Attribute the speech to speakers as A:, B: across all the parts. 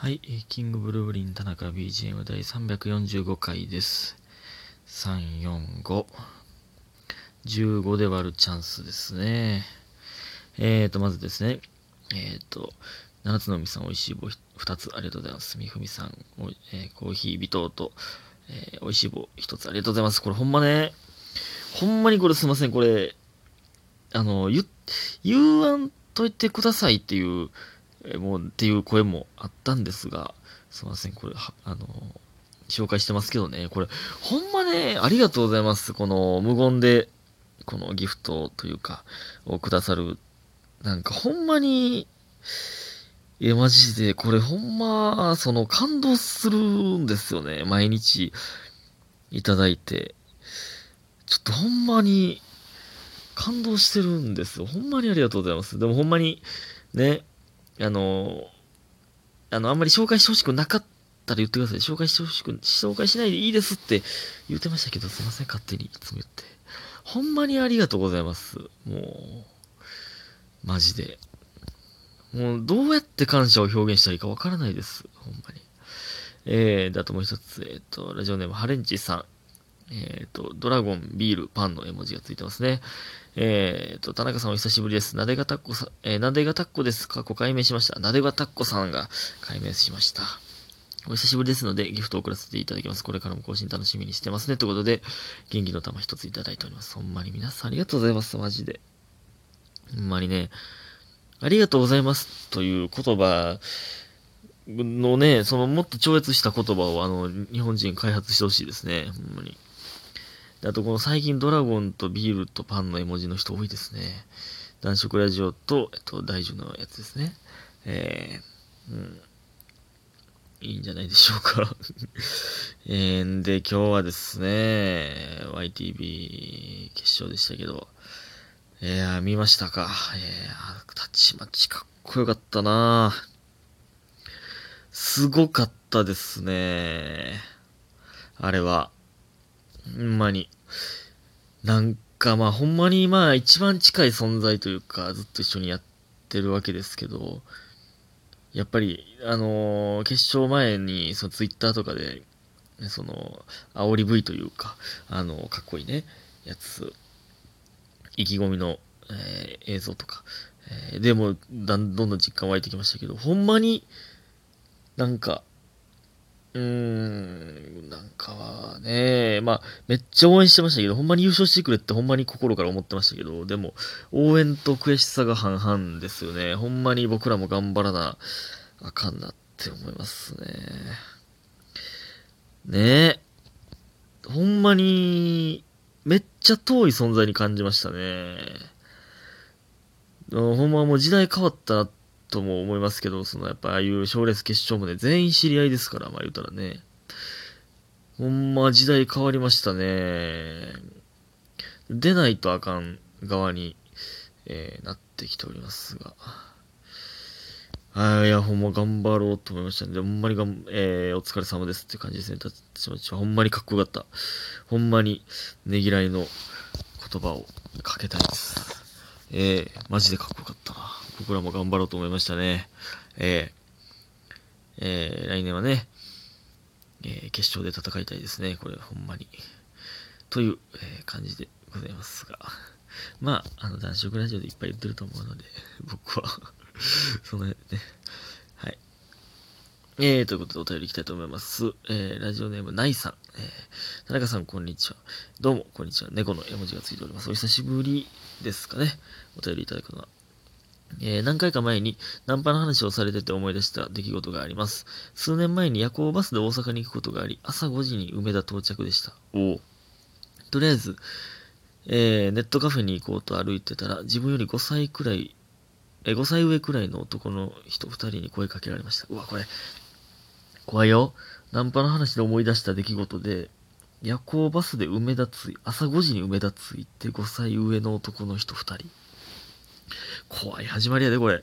A: はい、キングブルーブリン田中 BGM 第345回です。345。15で割るチャンスですね。えーと、まずですね、えーと、七つのみさん、美味しい棒2つありがとうございます。みふみさん、おえーコーヒー微糖と、えー、美味しい棒1つありがとうございます。これほんまね、ほんまにこれすいません、これ、あの、言、言わんといてくださいっていう、えもうっていう声もあったんですが、すいません、これ、はあの、紹介してますけどね、これ、ほんまね、ありがとうございます。この無言で、このギフトというか、をくださる、なんかほんまに、いや、マジで、これほんま、その、感動するんですよね。毎日、いただいて。ちょっとほんまに、感動してるんですよ。ほんまにありがとうございます。でもほんまに、ね、あの、あの、あんまり紹介してほしくなかったら言ってください。紹介してほしく、紹介しないでいいですって言ってましたけど、すいません、勝手にいつも言って。ほんまにありがとうございます。もう、マジで。もう、どうやって感謝を表現したらいいかわからないです。ほんまに。えー、で、あともう一つ、えっ、と、ラジオネーム、ハレンチさん。えっ、と、ドラゴン、ビール、パンの絵文字がついてますね。えっ、と、田中さんお久しぶりです。なでがたっこさん、えーなでがたっこです。過去解明しました。なでがたっこさんが解明しました。お久しぶりですので、ギフトを送らせていただきます。これからも更新楽しみにしてますね。ということで、元気の玉一ついただいております。ほんまに皆さんありがとうございます。マジで。ほんまにね、ありがとうございますという言葉のね、そのもっと超越した言葉をあの、日本人開発してほしいですね。ほんまに。あとこの最近ドラゴンとビールとパンの絵文字の人多いですね。男色ラジオと、えっと、大樹のやつですね。えー、うん。いいんじゃないでしょうか。えー、で、今日はですね、YTV 決勝でしたけど、いやー、見ましたか。えー、たちまちかっこよかったなすごかったですね。あれは。ほんまに。なんかまあほんまにまあ一番近い存在というかずっと一緒にやってるわけですけど、やっぱりあのー決勝前にそのツイッターとかで、その煽り V というか、あのかっこいいね、やつ、意気込みの、えー映像とか、えでもだんどんどん実感湧いてきましたけど、ほんまになんか、うーん、なんかはね、まあ、めっちゃ応援してましたけど、ほんまに優勝してくれってほんまに心から思ってましたけど、でも、応援と悔しさが半々ですよね。ほんまに僕らも頑張らなあかんなって思いますね。ねえ。ほんまに、めっちゃ遠い存在に感じましたね。ほんまもう時代変わったなってとも思いますけど、そのやっぱああいう賞レース決勝もね、全員知り合いですから、まあ言うたらね。ほんま時代変わりましたね。出ないとあかん側に、えーなってきておりますが。はい、や、ほんま頑張ろうと思いましたんで、ほんまにがん、えーお疲れ様ですって感じですね。たちまちほんまにかっこよかった。ほんまにねぎらいの言葉をかけたいです。えー、マジでかっこよかったな。僕らも頑張ろうと思いましたね。えー、えー、来年はね、えー決勝で戦いたいですね。これ、ほんまに。という、え感じでございますが。まあ、あの、男色ラジオでいっぱい言ってると思うので、僕は、その辺ね、はい。えー、ということでお便りいきたいと思います。えー、ラジオネーム、ナイさん。えー、田中さん、こんにちは。どうも、こんにちは。猫の絵文字がついております。お久しぶりですかね。お便りいただくのは。えー何回か前にナンパの話をされてて思い出した出来事があります。数年前に夜行バスで大阪に行くことがあり、朝5時に梅田到着でした。おお。とりあえず、えーネットカフェに行こうと歩いてたら、自分より5歳くらい、えー5歳上くらいの男の人2人に声かけられました。うわ、これ、怖いよ。ナンパの話で思い出した出来事で、夜行バスで梅田着い、朝5時に梅田着いて5歳上の男の人2人。怖い始まりやで、これ。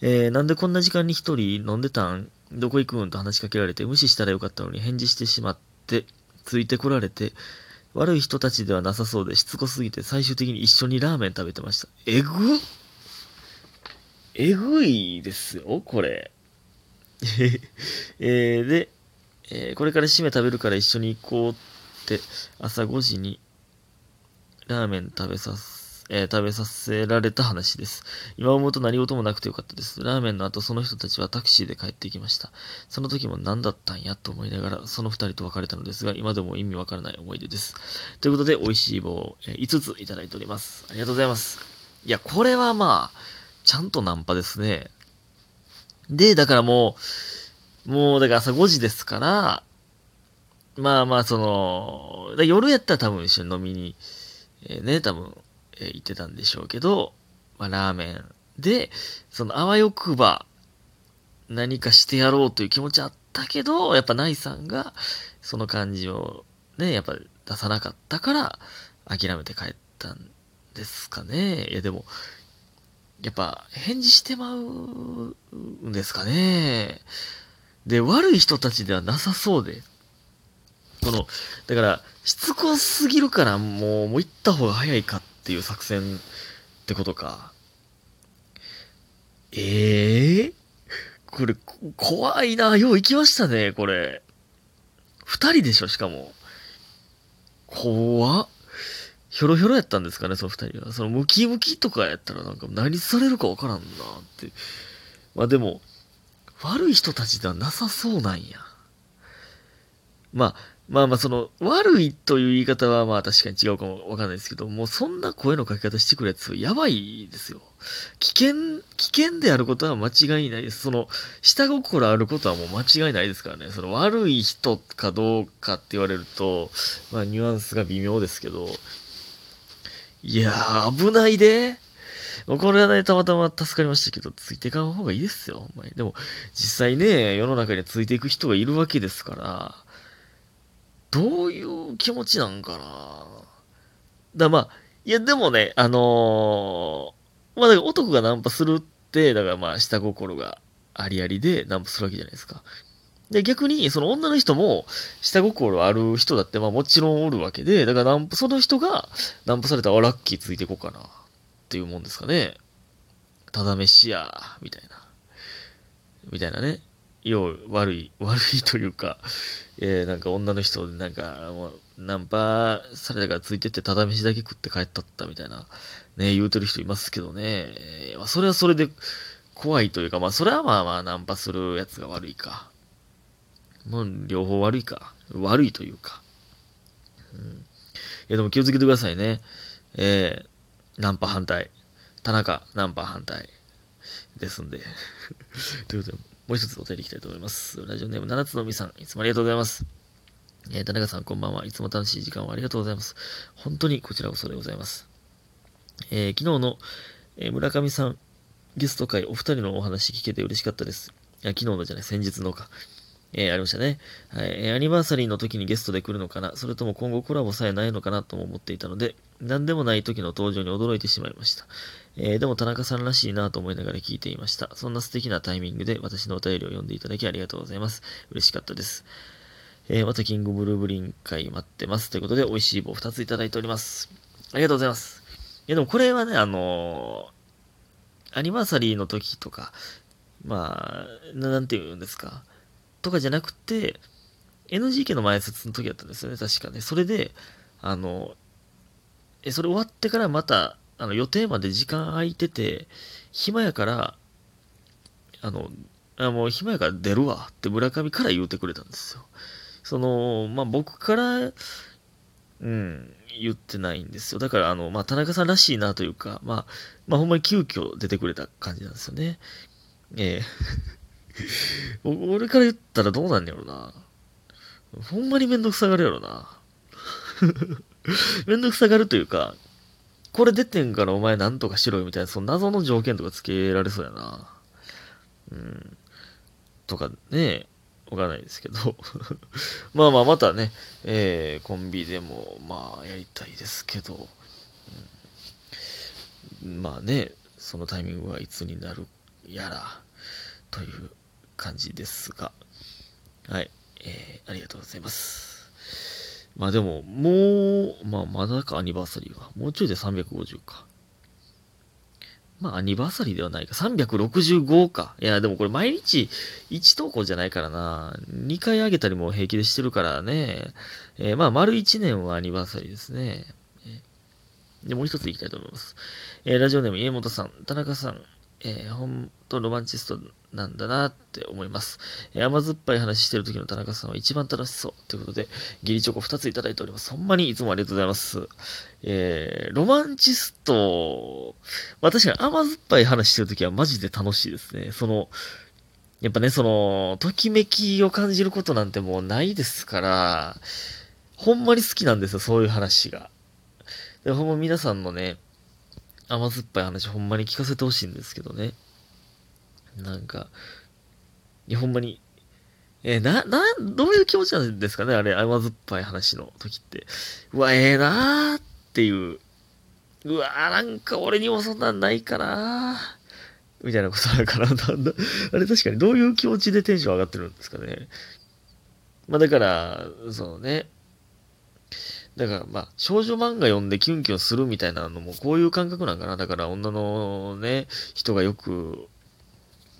A: えー、なんでこんな時間に一人飲んでたん？どこ行くん？と話しかけられて、無視したらよかったのに返事してしまって、ついてこられて、悪い人たちではなさそうでしつこすぎて最終的に一緒にラーメン食べてました。えぐえぐいですよ、これ。えー、で、えー、これから締め食べるから一緒に行こうって朝5時にラーメン食べさすえー、食べさせられた話です。今思うと何事もなくてよかったです。ラーメンの後、その人たちはタクシーで帰ってきました。その時も何だったんやと思いながら、その二人と別れたのですが、今でも意味わからない思い出です。ということで、美味しい棒、えー、5ついただいております。ありがとうございます。いや、これはまあ、ちゃんとナンパですね。で、だからもう、もう、だから朝5時ですから、まあまあ、その、夜やったら多分一緒に飲みに、えー、ね、多分、えー、言ってたんでしょうけど、まあ、ラーメンで、その、あわよくば、何かしてやろうという気持ちあったけど、やっぱナイさんが、その感じをね、やっぱ出さなかったから、諦めて帰ったんですかね。いや、でも、やっぱ、返事してまうんですかね。で、悪い人たちではなさそうで。この、だから、しつこすぎるから、もう、もう行った方が早いかっていう作戦ってことか。ええー、これ、怖いな。よう行きましたね、これ。二人でしょ、しかも。怖っ。ひょろひょろやったんですかね、その二人は。そのムキムキとかやったらなんか何されるかわからんなって。まあでも、悪い人たちではなさそうなんや。まあ、まあまあ、その、悪いという言い方はまあ確かに違うかもわかんないですけど、もうそんな声の書き方してくるやつ、やばいですよ。危険、危険であることは間違いないです。その、下心あることはもう間違いないですからね。その悪い人かどうかって言われると、まあニュアンスが微妙ですけど、いやー、危ないで。これはね、たまたま助かりましたけど、ついていかん方がいいですよ、お前。でも、実際ね、世の中についていく人がいるわけですから、どういう気持ちなんかなだまあ、いや、でもね、あのー、まあ、だから男がナンパするって、だからまあ、下心がありありでナンパするわけじゃないですか。で、逆に、その女の人も、下心ある人だって、まあもちろんおるわけで、だからナンパ、その人が、ナンパされたら、ラッキーついていこうかな、っていうもんですかね。ただ飯や、みたいな。みたいなね。要悪い、悪いというか、えー、なんか女の人でなんか、もう、ナンパされたからついてってただ飯だけ食って帰ったったみたいな、ね、言うてる人いますけどね、えー、まあ、それはそれで怖いというか、まあ、それはまあまあ、ナンパするやつが悪いか。もう、両方悪いか。悪いというか。うん。いや、でも気をつけてくださいね。えー、ナンパ反対。田中、ナンパ反対。ですんで。ということで、もう一つお便りいきたいと思います。ラジオネーム七つのみさん、いつもありがとうございます。えー、田中さんこんばんは。いつも楽しい時間をありがとうございます。本当にこちらこそでございます。えー、昨日の、えー、村上さんゲスト会お二人のお話聞けて嬉しかったです。いや、昨日のじゃない、先日のか。えー、ありましたね。はい。えー、アニバーサリーの時にゲストで来るのかなそれとも今後コラボさえないのかなとも思っていたので、何でもない時の登場に驚いてしまいました。えー、でも田中さんらしいなと思いながら聞いていました。そんな素敵なタイミングで私のお便りを読んでいただきありがとうございます。嬉しかったです。えー、またキングブルーブリン会待ってます。ということで、美味しい棒2ついただいております。ありがとうございます。いや、でもこれはね、あのー、アニバーサリーの時とか、まあ、なんて言うんですか？とかじゃなくて、NGK の前説の時だったんですよね、確かね。それで、あの、え、それ終わってからまた、あの予定まで時間空いてて、暇やから、あの、あもう暇やから出るわって村上から言うてくれたんですよ。その、まあ、僕から、うん、言ってないんですよ。だから、あの、まあ、田中さんらしいなというか、まあ、まあ、ほんまに急遽出てくれた感じなんですよね。ええ、俺から言ったらどうなんやろな。ほんまにめんどくさがるやろな。めんどくさがるというか、これ出てんからお前なんとかしろよみたいな、その謎の条件とかつけられそうやな。うん。とかね、わからないですけど。まあまあ、またね、えー、コンビでも、まあ、やりたいですけど、うん、まあね、そのタイミングはいつになるやら、という感じですが、はい、えー、ありがとうございます。まあでも、もう、まあまだか、アニバーサリーは。もうちょいで350か。まあ、アニバーサリーではないか。365か。いや、でもこれ毎日1投稿じゃないからな。2回上げたりも平気でしてるからね。えー、まあ、丸1年はアニバーサリーですね。で、もう一ついきたいと思います。えー、ラジオネーム、家元さん、田中さん、えー、ほんとロマンチストなんだなって思います。えー、甘酸っぱい話してる時の田中さんは一番楽しそう。ということで、ギリチョコ2ついただいております。ほんまにいつもありがとうございます。えー、ロマンチスト、まあ確かに甘酸っぱい話してる時はマジで楽しいですね。その、やっぱね、その、ときめきを感じることなんてもうないですから、ほんまに好きなんですよ、そういう話が。で、ほんま皆さんのね、甘酸っぱい話ほんまに聞かせてほしいんですけどね。なんか、いや、ほんまに、えー、な、な、どういう気持ちなんですかねあれ、甘酸っぱい話の時って。うわ、ええー、なーっていう。うわー、なんか俺にもそんなんないかなーみたいなことだから、なんだ、あれ確かにどういう気持ちでテンション上がってるんですかね。まあだから、そのね、だからまあ、少女漫画読んでキュンキュンするみたいなのもこういう感覚なんかな。だから女のね、人がよく、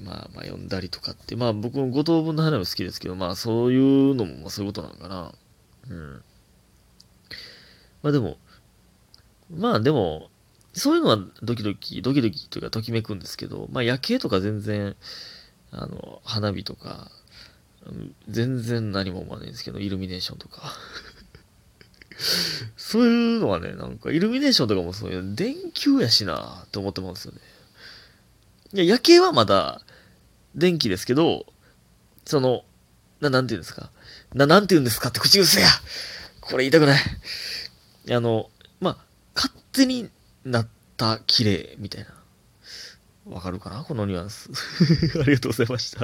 A: まあまあ読んだりとかって、まあ僕も五等分の花も好きですけど、まあそういうのもまあそういうことなんかな。うん。まあでも、まあでも、そういうのはドキドキ、ドキドキというかときめくんですけど、まあ夜景とか全然、あの、花火とか、全然何も思わないんですけど、イルミネーションとか。そういうのはね、なんかイルミネーションとかもそういう、電球やしなって思ってますよね。いや、夜景はまだ電気ですけど、その、な、なんて言うんですか？な、なんて言うんですか？って口癖やこれ言いたくない。あの、まあ、勝手になった綺麗みたいな。わかるかな？このニュアンス。ありがとうございました。